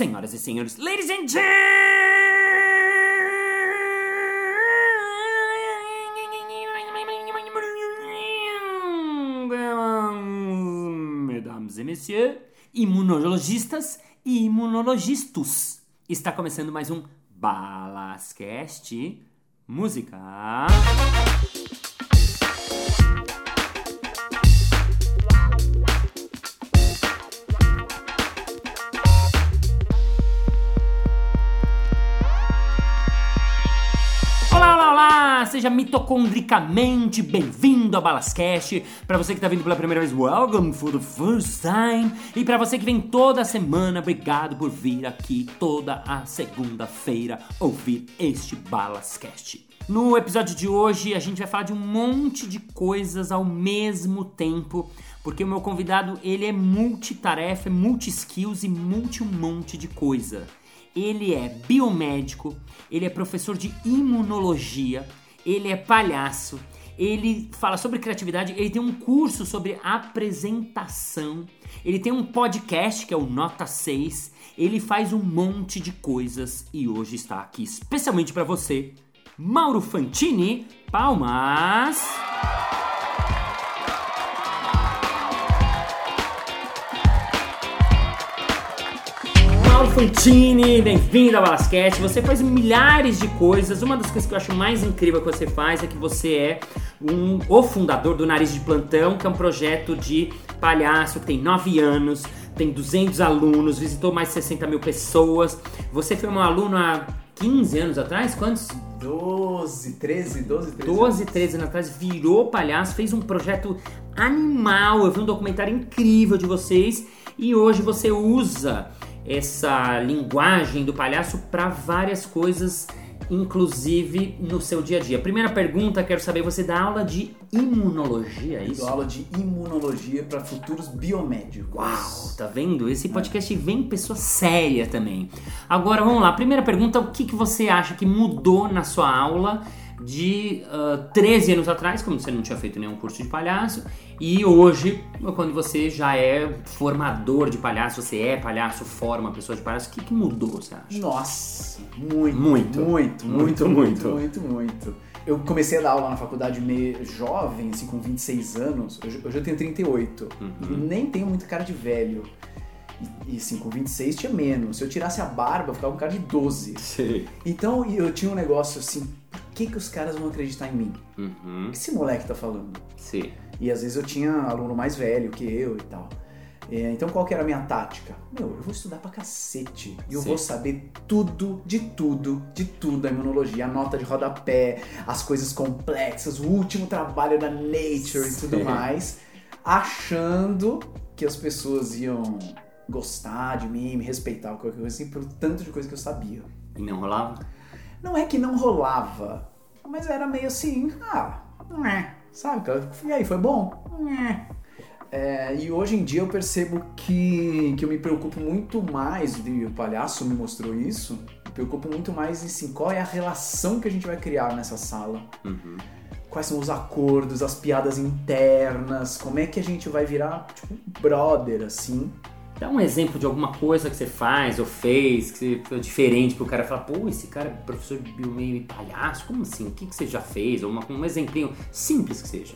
Senhoras e senhores, ladies and gentlemen, mesdames et messieurs, imunologistas e imunologistas. Está começando mais um Balascast Música. Seja mitocondricamente bem-vindo a Balascast. Para você que está vindo pela primeira vez, welcome for the first time. E para você que vem toda semana, obrigado por vir aqui toda a segunda-feira ouvir este Balascast. No episódio de hoje, a gente vai falar de um monte de coisas ao mesmo tempo, porque o meu convidado, ele é multitarefa, é multi-skills e multi um monte de coisa. Ele é biomédico, ele é professor de imunologia, ele é palhaço, ele fala sobre criatividade, ele tem um curso sobre apresentação, ele tem um podcast que é o Nota 6, ele faz um monte de coisas e hoje está aqui especialmente para você, Mauro Fantini. Palmas! Mauro Fantini, bem-vindo ao Balasquete. Você faz milhares de coisas. Uma das coisas que eu acho mais incrível que você faz é que você é um, o fundador do Nariz de Plantão, que é um projeto de palhaço que tem 9 anos, tem 200 alunos, visitou mais de 60 mil pessoas. Você foi um aluno há 15 anos atrás? Quantos? 12, 13, 12, 13. 12, 13 anos atrás, virou palhaço, fez um projeto animal. Eu vi um documentário incrível de vocês e hoje você usa essa linguagem do palhaço para várias coisas, inclusive no seu dia a dia. Primeira pergunta, quero saber, você dá aula de imunologia, é Eu isso? dou aula de imunologia para futuros biomédicos. Uau, tá vendo? Esse podcast vem pessoa séria também. Agora vamos lá, primeira pergunta, o que, que você acha que mudou na sua aula de ah, 13 anos atrás, quando você não tinha feito nenhum curso de palhaço, e hoje, quando você já é formador de palhaço, você é palhaço, forma pessoa de palhaço, o que, que mudou, você acha? Nossa, muito, Muito. muito, muito, Muito, muito, muito. muito, Eu comecei a dar aula na faculdade meio jovem, assim, com 26 anos. Hoje, eu tenho 38. E nem tenho muito cara de velho. E, e assim, com 26 tinha menos. Se eu tirasse a barba, eu ficava com cara de 12. Sei. Então eu tinha um negócio assim, por que, que os caras vão acreditar em mim? O Uhum, que esse moleque tá falando? sei. E às vezes eu tinha aluno mais velho que eu e tal. É, então qual que era a minha tática? Meu, eu vou estudar pra cacete. E eu Sim. vou saber tudo, de tudo, de tudo da imunologia. A nota de rodapé, as coisas complexas, o último trabalho da Nature e tudo Sim. mais. Achando que as pessoas iam gostar de mim, me respeitar, qualquer coisa assim, pelo tanto de coisa que eu sabia. E não rolava? Não é que não rolava, mas era meio assim, ah, né, sabe? E aí, foi bom? Né. É, e hoje em dia eu percebo que, que eu me preocupo muito mais, e o palhaço me mostrou isso, me preocupo muito mais em assim, qual é a relação que a gente vai criar nessa sala. Uhum. Quais são os acordos, as piadas internas, como é que a gente vai virar, tipo, brother, assim. Dá um exemplo de alguma coisa que você faz ou fez, que foi diferente pro cara falar, pô, esse cara é professor de biomeio e palhaço, como assim? O que, que você já fez? Ou uma, um exemplinho simples que seja.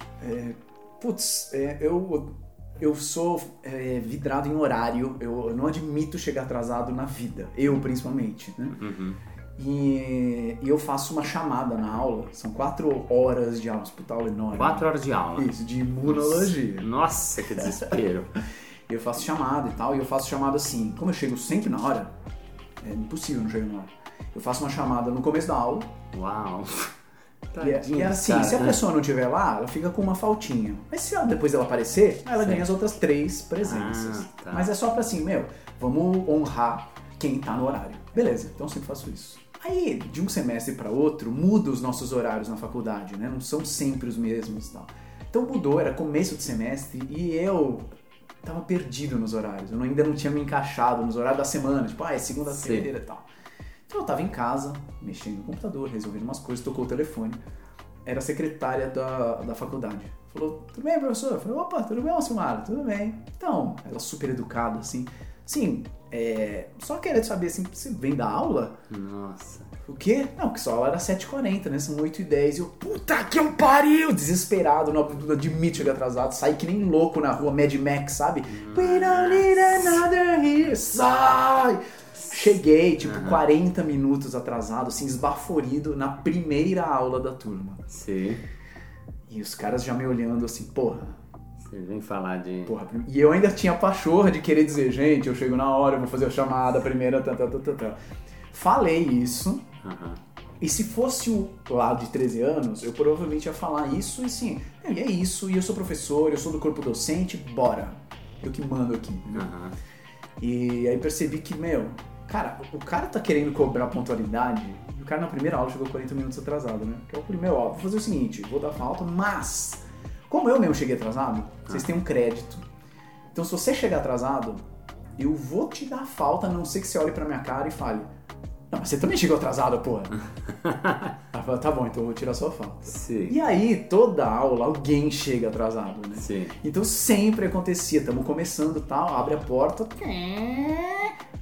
Putz, é, eu, eu sou é, vidrado em horário, eu, eu não admito chegar atrasado na vida, eu principalmente, né? Uhum. E, e eu faço uma chamada na aula, são quatro horas de aula, aula enorme. Quatro horas de aula. Isso, de imunologia. Nossa, que desespero. Eu faço chamada e tal, e eu faço chamada assim, como eu chego sempre na hora, é impossível não chegar na hora. Eu faço uma chamada no começo da aula, Uau. e é, Tadinho e é desse assim, cara, se a né? pessoa não estiver lá, ela fica com uma faltinha. Mas se ela, depois ela aparecer, ela ganha as outras três presenças. Ah, tá. Mas é só pra assim, meu, vamos honrar quem tá no horário. Beleza, então eu sempre faço isso. Aí, de um semestre pra outro, muda os nossos horários na faculdade, né? Não são sempre os mesmos e tal. Então mudou, era começo de semestre e eu tava perdido nos horários. Eu ainda não tinha me encaixado nos horários da semana, tipo, ah, é segunda-feira e tal. Então eu tava em casa, mexendo no computador, resolvendo umas coisas, tocou o telefone. Era a secretária da, da faculdade. Falou, tudo bem, professor? Eu falei, opa, tudo bem, Silmara? Tudo bem. Então, ela super educada, assim, Sim, é, só querendo saber assim, você vem da aula? Nossa. O quê? Não, sua aula era 7h40, né? São 8h10. E eu, puta que eu pariu! Desesperado, não admito chegar atrasado. Saí que nem louco na rua Mad Max, sabe? We don't need another here. Sai! Cheguei, tipo, Aham. 40 minutos atrasado, assim, esbaforido na primeira aula da turma. Sim. E os caras já me olhando assim, porra, vem falar de. porra. E eu ainda tinha pachorra de querer dizer, gente, eu chego na hora, eu vou fazer a chamada, primeira, tá, tá, tá, tá, tá. Falei isso, Aham. e se fosse o lá de 13 anos, eu provavelmente ia falar isso e sim, e é isso, e eu sou professor, eu sou do corpo docente, bora. Eu que mando aqui. Aham. E aí percebi que, meu, cara, o cara tá querendo cobrar pontualidade, e o cara na primeira aula chegou 40 minutos atrasado, né? Que é o primeiro, ó, vou fazer o seguinte, vou dar falta, mas, como eu mesmo cheguei atrasado, vocês têm um crédito. Então se você chegar atrasado, eu vou te dar falta, a não ser que você olhe pra minha cara e fale, não, mas você também chegou atrasado, porra. Aí eu falo, tá bom, então eu vou tirar sua falta. Sim. E aí, toda aula, alguém chega atrasado, né? Sim. Então sempre acontecia, estamos começando tal, abre a porta,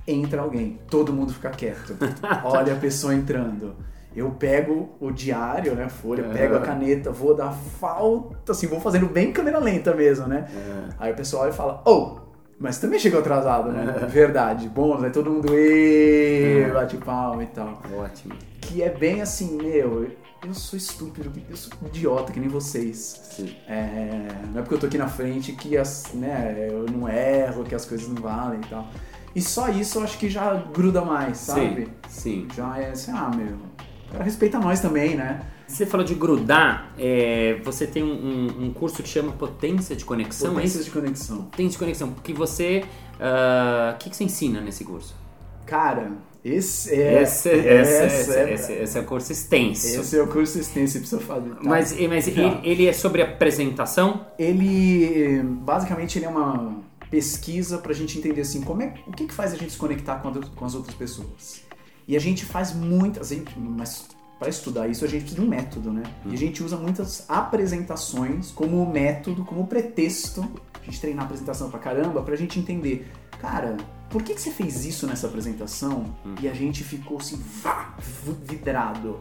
entra alguém, todo mundo fica quieto, olha a pessoa entrando. Eu pego o diário, né, a folha, pego a caneta, vou dar falta, assim, vou fazendo bem câmera lenta mesmo, né? É. Aí o pessoal olha e fala, oh, mas também chegou atrasado, né? Verdade, bom, aí todo mundo, "Ê", bate palma e tal. Ótimo. Que é bem assim, meu, eu sou estúpido, eu sou idiota que nem vocês. Sim. É, não é porque eu tô aqui na frente que as, né, eu não erro, que as coisas não valem e tal. E só isso eu acho que já gruda mais, sabe? Sim. Sim. Já é assim, ah, meu, o cara respeita nós também, né? Você falou de grudar, é, você tem um, um- curso que chama Potência de Conexão, é Potências isso? de conexão. Potência de Conexão, que você... ah, O que, que você ensina nesse curso? Cara, esse é. esse, esse, essa esse, é- esse- esse é o curso extenso. esse é o curso extenso precisa fazer. tá? Mas, mas Tá. ele, ele é sobre apresentação? ele basicamente ele é uma pesquisa pra gente entender assim como é o que, que faz a gente se conectar com, a- com as outras pessoas e a gente faz muitas a gente- mas para estudar isso a gente precisa de um método né e a gente usa muitas apresentações como método como pretexto a gente treinar a apresentação pra caramba pra gente entender cara por que, que você fez isso nessa apresentação e a gente ficou assim vá, vidrado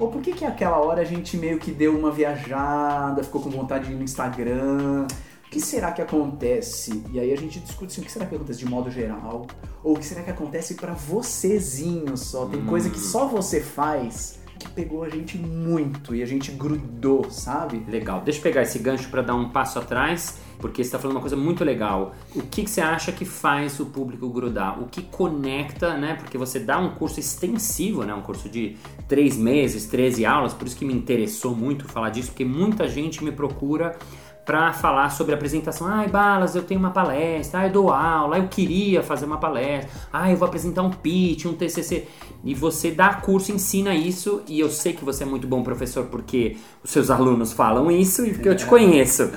ou por que que aquela hora a gente meio que deu uma viajada, ficou com vontade de ir no Instagram? O que será que acontece? E aí a gente discute assim, o que será que acontece de modo geral? Ou o que será que acontece pra vocêzinho só? Tem coisa que só você faz que pegou a gente muito e a gente grudou, sabe? Legal. Deixa eu pegar esse gancho para dar um passo atrás, porque você está falando uma coisa muito legal. O que, que você acha que faz o público grudar? O que conecta, né? Porque você dá um curso extensivo, né? Um curso de três meses, 13 aulas, por isso que me interessou muito falar disso, porque muita gente me procura para falar sobre apresentação. Ai, Balas, eu tenho uma palestra, ai, eu dou aula, eu queria fazer uma palestra, ai, eu vou apresentar um pitch, um TCC. E você dá curso, ensina isso, e eu sei que você é muito bom professor porque os seus alunos falam isso e porque eu te conheço.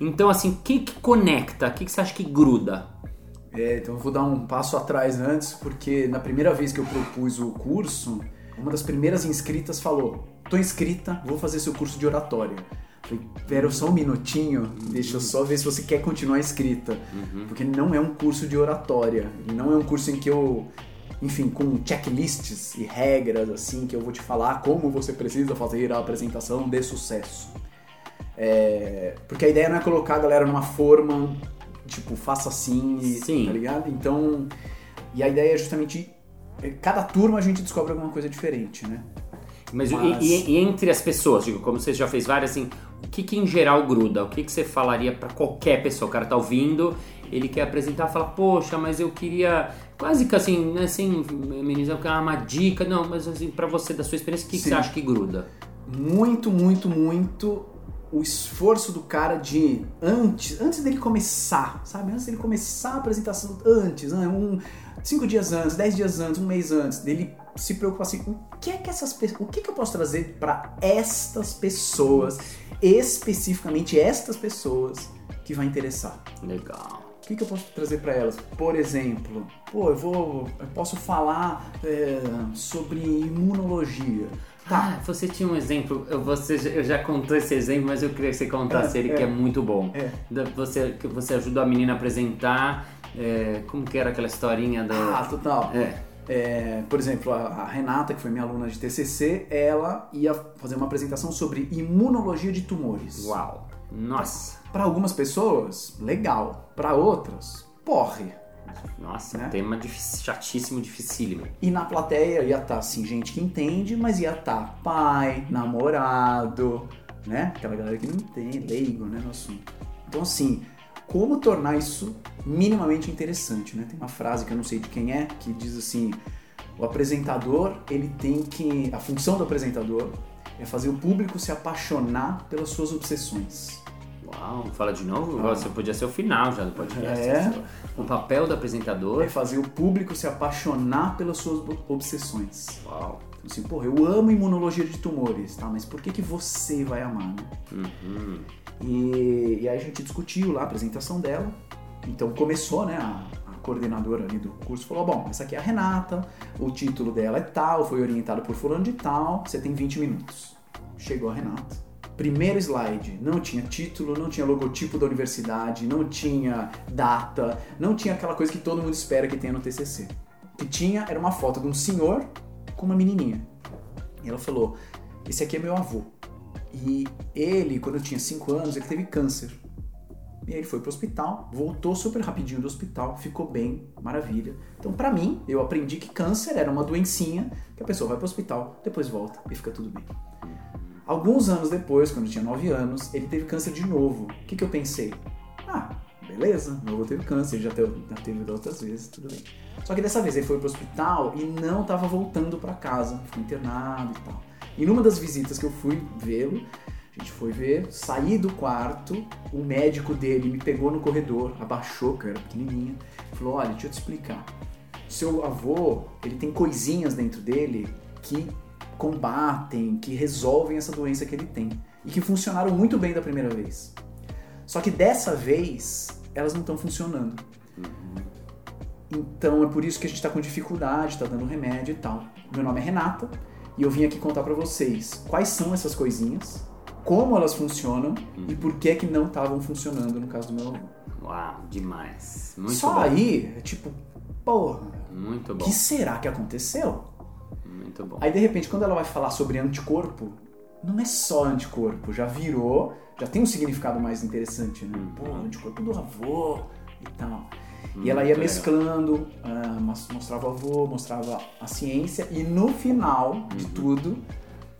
Então, assim, o que, que conecta? O que, que você acha que gruda? É, então eu vou dar um passo atrás antes, porque na primeira vez que eu propus o curso, uma das primeiras inscritas falou: tô inscrita, vou fazer seu curso de oratória. Falei, Vera, só um minutinho, deixa eu só ver se você quer continuar inscrita. Porque não é um curso de oratória. Não é um curso em que eu, enfim, com checklists e regras, assim, que eu vou te falar como você precisa fazer a apresentação de sucesso. É, porque a ideia não é colocar a galera numa forma, tipo, faça assim, e, Sim. tá ligado? Então, e a ideia é justamente, é, cada turma a gente descobre alguma coisa diferente, né? Mas, e- Mas- E, e entre as pessoas, digo, como você já fez várias, assim, que, que em geral gruda? O que, que você falaria para qualquer pessoa? O cara tá ouvindo, ele quer apresentar, fala, poxa, mas eu queria quase que assim, né, sem amenizar, ah, uma dica, não, mas assim, para você, da sua experiência, o que, que você acha que gruda? Muito, muito, muito o esforço do cara de antes, antes dele começar, sabe? Antes dele começar a apresentação, antes, né? um, cinco dias antes, dez dias antes, um mês antes, dele se preocupar assim, o que é que essas pessoas, o que, que eu posso trazer para estas pessoas, especificamente estas pessoas que vai interessar? Legal. O que, que eu posso trazer para elas? Por exemplo, pô, eu vou, eu posso falar é, sobre imunologia. Tá, Ah, você tinha um exemplo, eu- você já- eu já contou esse exemplo, mas eu queria que você contasse É, ele, é. que é muito bom. É. Da- Você, que você ajudou a menina a apresentar É, como que era aquela historinha do. Ah, total. É. É, por exemplo, a, a Renata, que foi minha aluna de TCC, ela ia fazer uma apresentação sobre imunologia de tumores. Uau. Nossa. Para algumas pessoas, legal. Para outras, porre. Nossa, Né? tema difícil, chatíssimo, dificílimo. E na plateia ia estar, assim, gente que entende, mas ia estar pai, namorado, né? Aquela galera que não entende, leigo, né, no assunto. Então, assim, como tornar isso minimamente interessante, né? Tem uma frase que eu não sei de quem é, que diz assim, o apresentador, ele tem que... A função do apresentador é fazer o público se apaixonar pelas suas obsessões. Uau, fala de novo? Ah. Você podia ser o final já do podcast. É. O papel do apresentador. É fazer o público se apaixonar pelas suas obsessões. Uau. Então, assim, porra, eu amo imunologia de tumores, tá? Mas por que, que você vai amar, né? Uhum. E, e aí a gente discutiu lá a apresentação dela. Então começou, né? A, a coordenadora ali do curso falou: bom, essa aqui é a Renata, o título dela é tal, foi orientado por fulano de tal, você tem 20 minutos. Chegou a Renata. Primeiro slide, não tinha título, não tinha logotipo da universidade, não tinha data, não tinha aquela coisa que todo mundo espera que tenha no TCC. O que tinha era uma foto de um senhor com uma menininha. E ela falou: Esse aqui é meu avô. E ele, quando eu tinha 5 anos, ele teve câncer. E aí ele foi pro hospital, voltou super rapidinho do hospital, ficou bem, maravilha. Então, pra mim, eu aprendi que câncer era uma doencinha que a pessoa vai pro hospital, depois volta e fica tudo bem. Alguns anos depois, quando eu tinha 9 anos, ele teve câncer de novo. O que, que eu pensei? Beleza, meu avô teve câncer, ele já teve, já teve outras vezes, tudo bem. Só que dessa vez ele foi pro hospital e não tava voltando para casa, ficou internado e tal. E numa das visitas que eu fui vê-lo, a gente foi ver, saí do quarto, o médico dele me pegou no corredor, abaixou, que eu era pequenininha, falou: Olha, deixa eu te explicar. Seu avô, ele tem coisinhas dentro dele que combatem, que resolvem essa doença que ele tem e que funcionaram muito bem da primeira vez. Só que dessa vez, elas não estão funcionando. Então é por isso que a gente está com dificuldade, está dando remédio e tal. Meu nome é Renata e eu vim aqui contar para vocês quais são essas coisinhas, como elas funcionam e por que que não estavam funcionando no caso do meu avô. Uau, demais. Muito Só bom. aí, é tipo, porra, Muito o bom. que será que aconteceu? Muito bom. Aí de repente, quando ela vai falar sobre anticorpo, não é só anticorpo, já virou, já tem um significado mais interessante, né? Uhum. Pô, anticorpo do avô e tal. E Muito ela ia mesclando, mas- mostrava o avô, mostrava a ciência, e no final de Uhum. tudo,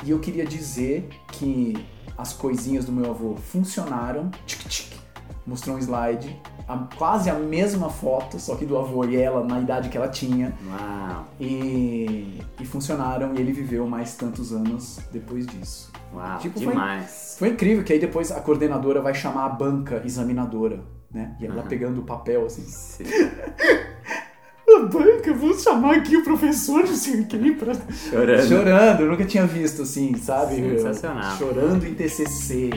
e eu queria dizer que as coisinhas do meu avô funcionaram, tic tic, mostrou um slide, a- quase a mesma foto, só que do avô e ela na idade que ela tinha, Uau, e, e funcionaram e ele viveu mais tantos anos depois disso. uau, Tipo, foi- demais. Foi incrível que aí depois a coordenadora vai chamar a banca examinadora, né? E ela Aham. pegando o papel assim. Sim. A banca, vou chamar aqui o professor de sei pra... Chorando. Chorando, eu nunca tinha visto assim, sabe? Sensacional. Chorando em TCC.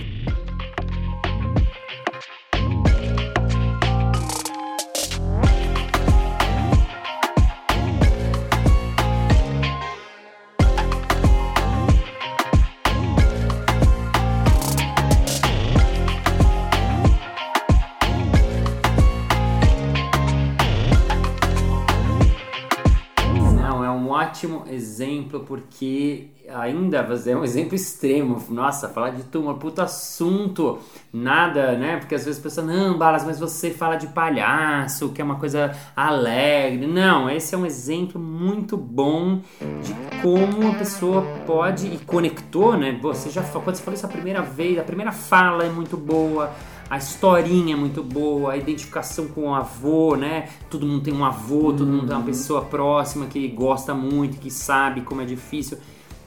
Exemplo porque ainda é um exemplo extremo. Nossa, falar de tumor, puto assunto, nada, né? Porque às vezes a pessoa, não, Balas, mas você fala de palhaço, que é uma coisa alegre. Não, esse é um exemplo muito bom de como a pessoa pode e conectou, né? Você já quando você falou isso a primeira vez, a primeira fala é muito boa. A historinha é muito boa, a identificação com o avô, né? Todo mundo tem um avô, todo mundo tem uma pessoa próxima que gosta muito, que sabe como é difícil.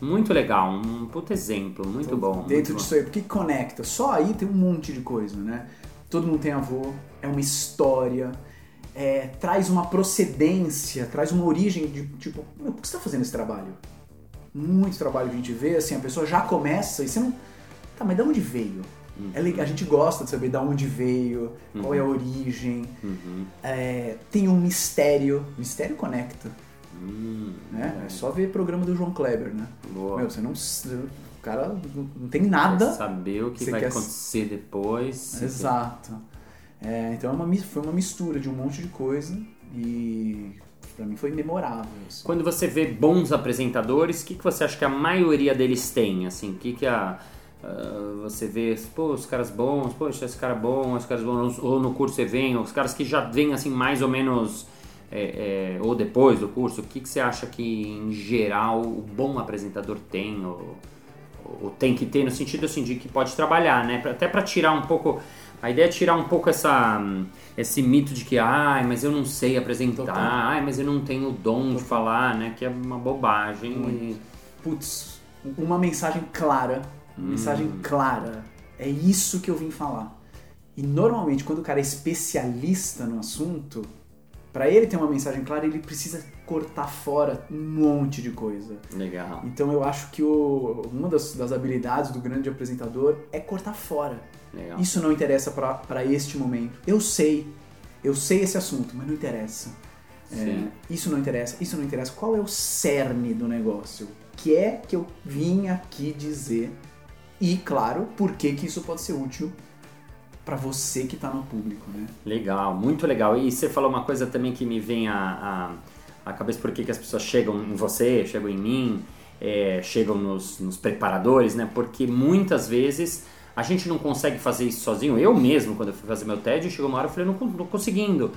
Muito legal, um puto exemplo, muito bom. muito Dentro bom. disso aí, porque conecta. Só aí tem um monte de coisa, né? Todo mundo tem avô, é uma história, é, traz uma procedência, traz uma origem de tipo, meu, por que você tá fazendo esse trabalho? Muito trabalho que a gente vê, assim, a pessoa já começa e você não. Tá, mas de onde veio? É legal, a gente gosta de saber de onde veio, qual é a origem. Uhum. É, tem um mistério. Mistério conecta. Hum, Né? É só ver programa do João Kleber, né? boa. Meu, você não. O cara não- tem nada. Saber o que vai quer- acontecer depois. Exato. É, então é uma, foi uma mistura de um monte de coisa e pra mim foi memorável. assim. Quando você vê bons apresentadores, o que, que você acha que a maioria deles tem? Assim, o que, que a, ah, você vê, pô, os caras bons, poxa, esse cara bom, esse cara é bom, ou no curso você vem, os caras que já vêm assim mais ou menos, é, é, ou depois do curso, o que, que você acha que em geral o bom apresentador tem, ou, ou tem que ter no sentido assim de que pode trabalhar, né? Até para tirar um pouco a ideia é tirar um pouco essa esse mito de que ai, mas eu não sei apresentar, Total. ai, mas eu não tenho o dom de falar, né? Que é uma bobagem. E- Putz, uma mensagem clara, uma mensagem clara. É isso que eu vim falar. E normalmente quando o cara é especialista no assunto, pra ele ter uma mensagem clara, ele precisa cortar fora um monte de coisa. Legal. Então eu acho que o- uma das, das habilidades do grande apresentador é cortar fora. Legal. Isso não interessa pra- pra este momento. Eu sei, eu sei esse assunto, mas não interessa. É, isso não interessa, isso não interessa. Qual é o cerne do negócio? O que é que eu vim aqui dizer? E, claro, por que, que isso pode ser útil pra você que tá no público, né? Legal, muito legal. E você falou uma coisa também que me vem à, à, à cabeça, por que as pessoas chegam em você, chegam em mim, é, chegam nos, nos preparadores, né? Porque muitas vezes a gente não consegue fazer isso sozinho. Eu mesmo, quando eu fui fazer meu TED, chegou uma hora eu falei, não, não conseguindo.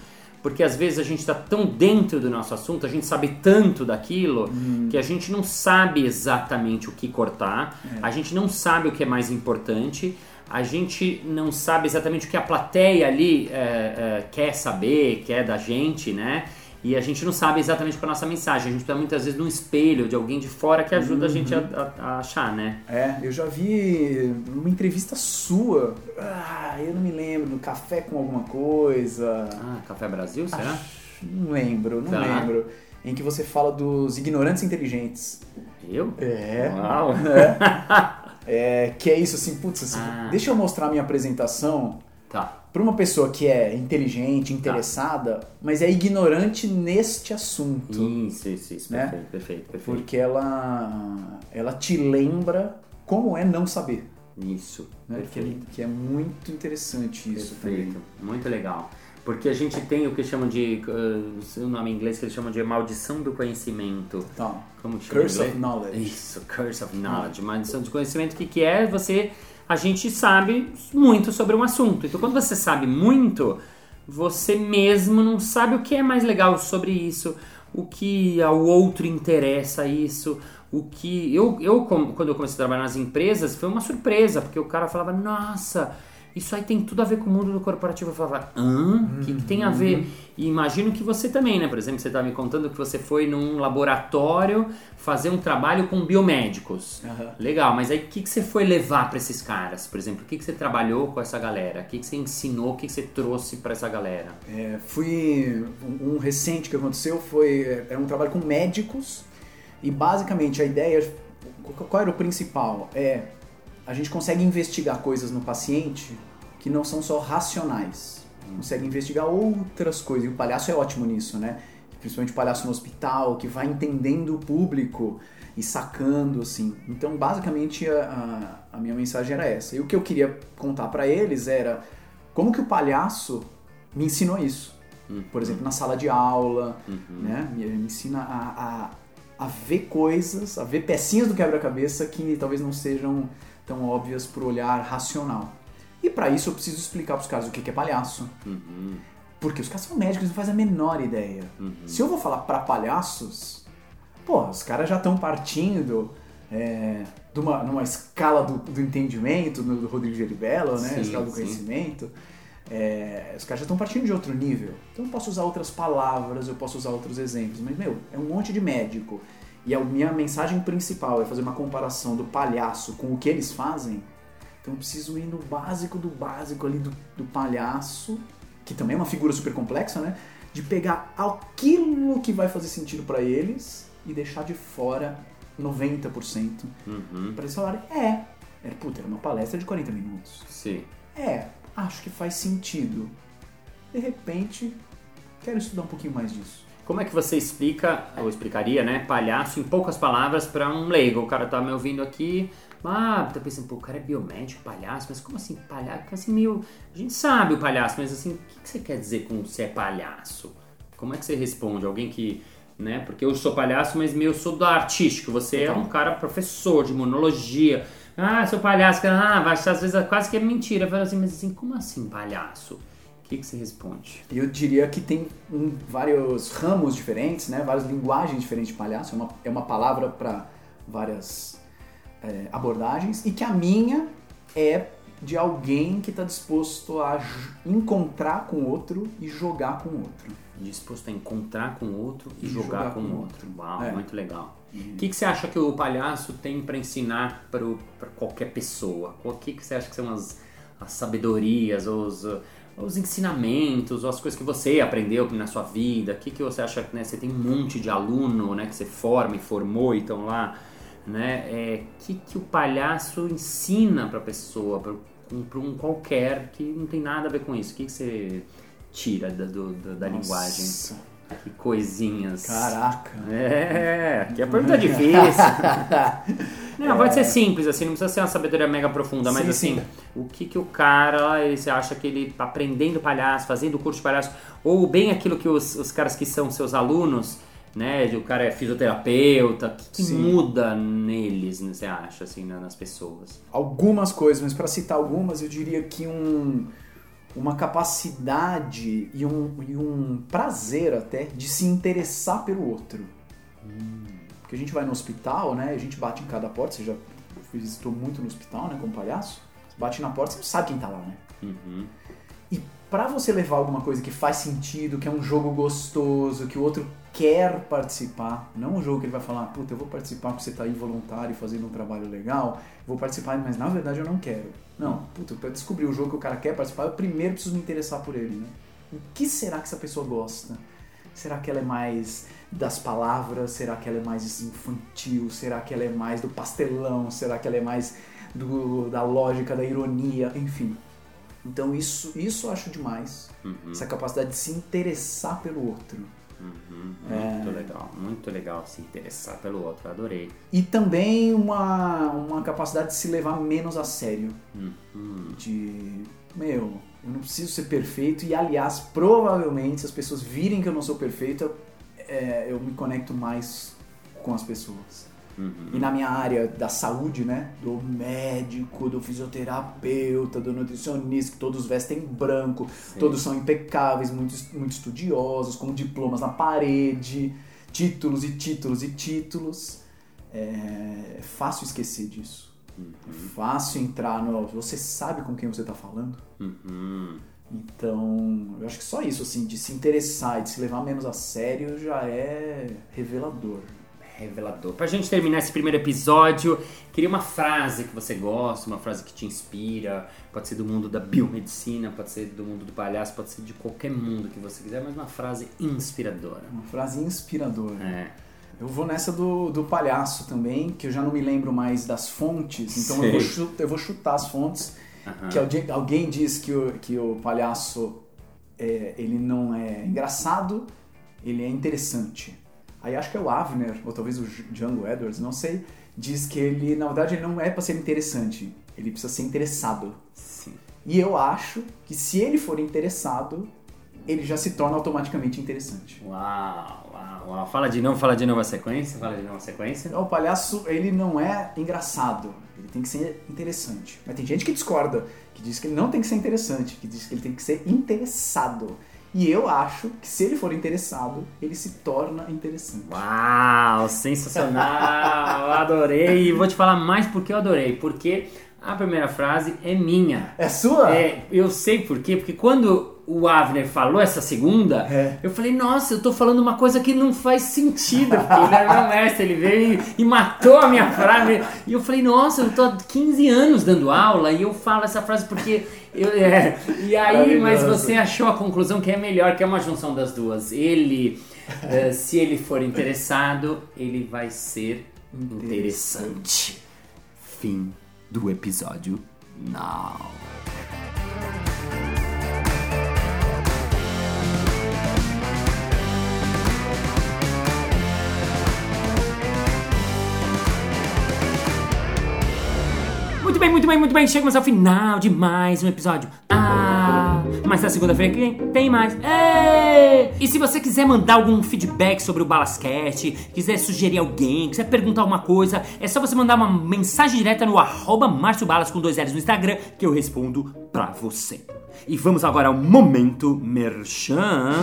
Porque às vezes a gente está tão dentro do nosso assunto, a gente sabe tanto daquilo, que a gente não sabe exatamente o que cortar, a gente não sabe o que é mais importante, a gente não sabe exatamente o que a plateia ali é, é, quer saber, quer da gente, né? E a gente não sabe exatamente qual é a nossa mensagem. A gente precisa muitas vezes de um espelho, de alguém de fora que ajuda a gente a, a- a achar, né? É, eu já vi numa entrevista sua, ah, eu não me lembro, no café com alguma coisa, Ah, Café Brasil, será? não lembro, não Tá. lembro, em que você fala dos ignorantes inteligentes. Eu? É. Uau! É, que é isso assim, putz, assim, Ah. deixa eu mostrar minha apresentação Tá. Para uma pessoa que é inteligente, interessada, mas é ignorante neste assunto. Isso, isso, isso. Né? Perfeito, perfeito, perfeito. Porque ela, ela te lembra como é não saber. Isso, Né? Que, é, perfeito. que é muito interessante isso Perfeito, também. muito legal. Porque a gente tem o que chamam de, uh, o nome em inglês, que eles chamam de maldição do conhecimento. Então, Como que chama Curse of knowledge. Isso, curse of knowledge. Maldição do conhecimento, o que, que é? Você, a gente sabe muito sobre um assunto. Então, quando você sabe muito, você mesmo não sabe o que é mais legal sobre isso, o que ao outro interessa isso, o que... Eu, eu quando eu comecei a trabalhar nas empresas, foi uma surpresa, porque o cara falava, nossa... Isso aí tem tudo a ver com o mundo do corporativo. Eu falava, hã? O que, que tem a ver? E imagino que você também, né? Por exemplo, você estava me contando que você foi num laboratório fazer um trabalho com biomédicos. Aham. Legal, mas aí o que, que você foi levar para esses caras, por exemplo? O que, que você trabalhou com essa galera? O que, que você ensinou? O que, que você trouxe para essa galera? É, fui um, um recente que aconteceu foi é, era um trabalho com médicos e basicamente a ideia qual qual era o principal é a gente consegue investigar coisas no paciente que não são só racionais consegue investigar outras coisas e o palhaço é ótimo nisso né principalmente o palhaço no hospital que vai entendendo o público e sacando assim então basicamente a, a, a minha mensagem era essa e o que eu queria contar para eles era como que o palhaço me ensinou isso. Por exemplo, na sala de aula, né? Me, me ensina a, a, a ver coisas, a ver pecinhas do quebra-cabeça que talvez não sejam tão óbvias por olhar racional. E para isso eu preciso explicar para os caras o que que é palhaço. Porque os caras são médicos, não fazem a menor ideia. Se eu vou falar para palhaços, pô, os caras já estão partindo é, de uma, numa escala do, do entendimento, no, do Rodrigo Geribello, né? Sim, escala do sim. conhecimento. É, os caras já estão partindo de outro nível. Então eu posso usar outras palavras, eu posso usar outros exemplos. Mas, meu, é um monte de médico. E a minha mensagem principal é fazer uma comparação do palhaço com o que eles fazem. Então eu preciso ir no básico do básico ali do, do palhaço, que também é uma figura super complexa, né? De pegar aquilo que vai fazer sentido para eles e deixar de fora 90%. Uhum. Para eles falarem, é, era, puta, era uma palestra de 40 minutos. Sim. É, acho que faz sentido. De repente, quero estudar um pouquinho mais disso. Como é que você explica, ou explicaria, né, palhaço em poucas palavras para um leigo? O cara tá me ouvindo aqui, Ah, tá pensando, pô, o cara é biomédico, palhaço, mas como assim palhaço? Assim, meio. A gente sabe o palhaço, mas assim, o que, que você quer dizer com você é palhaço? Como é que você responde? Alguém que. Né? Porque eu sou palhaço, mas meio sou do artístico. Você é um cara professor de monologia. Ah, sou palhaço. Ah, às vezes quase que é mentira. Eu falo assim, mas assim, como assim palhaço? O que, que você responde? Eu diria que tem um, vários ramos diferentes, né? várias linguagens diferentes de palhaço. É uma, é uma palavra para várias é, abordagens. E que a minha é de alguém que está disposto a encontrar com o outro e jogar com o outro. Disposto a encontrar com o outro e, e jogar, jogar, com o outro. outro. Uau, é. muito legal. O que, que você acha que o palhaço tem para ensinar para qualquer pessoa? O que, que você acha que são as, as sabedorias, os, os ensinamentos, ou as coisas que você aprendeu na sua vida? O que, que você acha que né, você tem um monte de aluno né, que você forma e formou e estão lá? né? É, que que o palhaço ensina para a pessoa, para um, um, qualquer que não tem nada a ver com isso? O que, que você tira da, do, da linguagem? Que coisinhas. Caraca. É, que a pergunta é difícil. não, é. pode ser simples, assim, não precisa ser uma sabedoria mega profunda, mas sim, assim, sim. o que que o cara, ele, você acha que ele tá aprendendo palhaço, fazendo curso de palhaço, ou bem aquilo que os, os caras que são seus alunos, né? O cara é fisioterapeuta. O que, que muda neles, né, você acha, assim, nas pessoas? Algumas coisas, mas para citar algumas, eu diria que um, uma capacidade e um, e um prazer até de se interessar pelo outro. Hum. Porque a gente vai no hospital, né? A gente bate em cada porta. Você já visitou muito no hospital, né? Como palhaço. Você bate na porta, você não sabe quem tá lá, né? Uhum. E para você levar alguma coisa que faz sentido, que é um jogo gostoso, que o outro quer participar, não um jogo que ele vai falar, puta, eu vou participar porque você tá aí voluntário fazendo um trabalho legal, vou participar, mas na verdade eu não quero. Não, puta, pra descobrir o jogo que o cara quer participar, eu primeiro preciso me interessar por ele, né? O que será que essa pessoa gosta? Será que ela é mais das palavras? Será que ela é mais infantil? Será que ela é mais do pastelão? Será que ela é mais do, da lógica, da ironia? Enfim. Então isso, isso eu acho demais. Uhum. Essa capacidade de se interessar pelo outro. Uhum, muito é... legal, muito legal se interessar pelo outro, adorei. E também uma, uma capacidade de se levar menos a sério. Uhum. De, meu, eu não preciso ser perfeito e, aliás, provavelmente, se as pessoas virem que eu não sou perfeito, é, eu me conecto mais com as pessoas. Uhum. E na minha área da saúde, né? Do médico, do fisioterapeuta, do nutricionista, que todos vestem branco, Sim. todos são impecáveis, muito, muito estudiosos, com diplomas na parede, títulos e títulos e títulos. É fácil esquecer disso. Uhum. É fácil entrar no. Você sabe com quem você está falando? Uhum. Então, eu acho que só isso, assim, de se interessar e de se levar menos a sério já é revelador revelador. Pra gente terminar esse primeiro episódio, queria uma frase que você gosta, uma frase que te inspira. Pode ser do mundo da biomedicina, pode ser do mundo do palhaço, pode ser de qualquer mundo que você quiser, mas uma frase inspiradora. Uma frase inspiradora. É. Eu vou nessa do, do palhaço também, que eu já não me lembro mais das fontes, então eu vou, chutar, eu vou, chutar, as fontes. Uhum. Que alguém, alguém diz que o, que o palhaço é, ele não é engraçado, ele é interessante. Aí acho que é o Avner, ou talvez o Django Edwards, não sei, diz que ele, na verdade, ele não é para ser interessante, ele precisa ser interessado. Sim. E eu acho que se ele for interessado, ele já se torna automaticamente interessante. Uau, uau, uau. Fala de novo, fala de novo a sequência, fala de novo a sequência. O palhaço, ele não é engraçado, ele tem que ser interessante. Mas tem gente que discorda, que diz que ele não tem que ser interessante, que diz que ele tem que ser interessado. E eu acho que se ele for interessado, ele se torna interessante. Uau, sensacional! adorei! E vou te falar mais porque eu adorei. Porque a primeira frase é minha. É sua? É, eu sei por quê. Porque quando o Avner falou essa segunda, é. eu falei, nossa, eu tô falando uma coisa que não faz sentido, porque ele era meu mestre, ele veio e, e, matou a minha frase. E eu falei, nossa, eu tô há 15 anos dando aula e eu falo essa frase porque. Eu, é. E aí, mas você achou a conclusão que é melhor, que é uma junção das duas. Ele, uh, se ele for interessado, ele vai ser interessante. Fim do episódio now. Muito bem, muito bem, muito bem. Chegamos ao final de mais um episódio. Ah, mas na segunda-feira que vem tem mais. Ei! E se você quiser mandar algum feedback sobre o Balascast, quiser sugerir alguém, quiser perguntar alguma coisa, é só você mandar uma mensagem direta no arroba Balas com dois L's no Instagram que eu respondo pra você. E vamos agora ao momento merchan.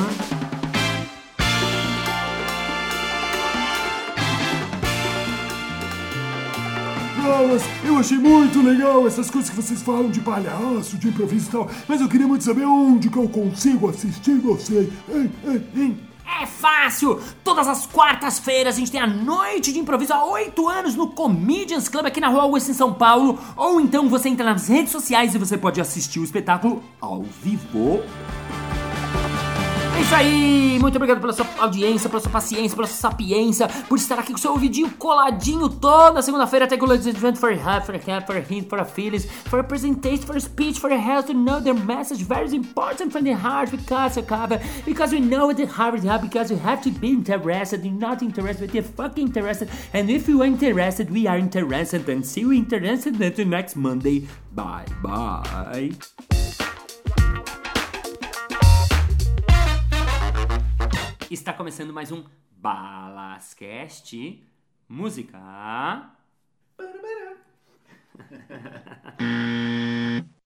Balas, eu achei muito legal essas coisas que vocês falam de palhaço, de improviso e tal, mas eu queria muito saber onde que eu consigo assistir você. Hein, hein, hein? É fácil! Todas as quartas-feiras a gente tem a noite de improviso há oito anos no Comedians Club aqui na Rua Augusta em São Paulo. Ou então você entra nas redes sociais e você pode assistir o espetáculo ao vivo. É isso aí! Muito obrigado pela sua audiência, pela sua paciência, pela sua sapiência, por estar aqui com o seu ouvidinho coladinho toda segunda-feira até com o event for half, for half, for hint, for feelings, for presentation, for speech, for a health to know their message, very important from the heart because because we know the heart because we have to be interested, not interested, we're fucking interested, and if you are interested, we are interested, and see you interested until next Monday. Bye bye. Está começando mais um Balascast Música.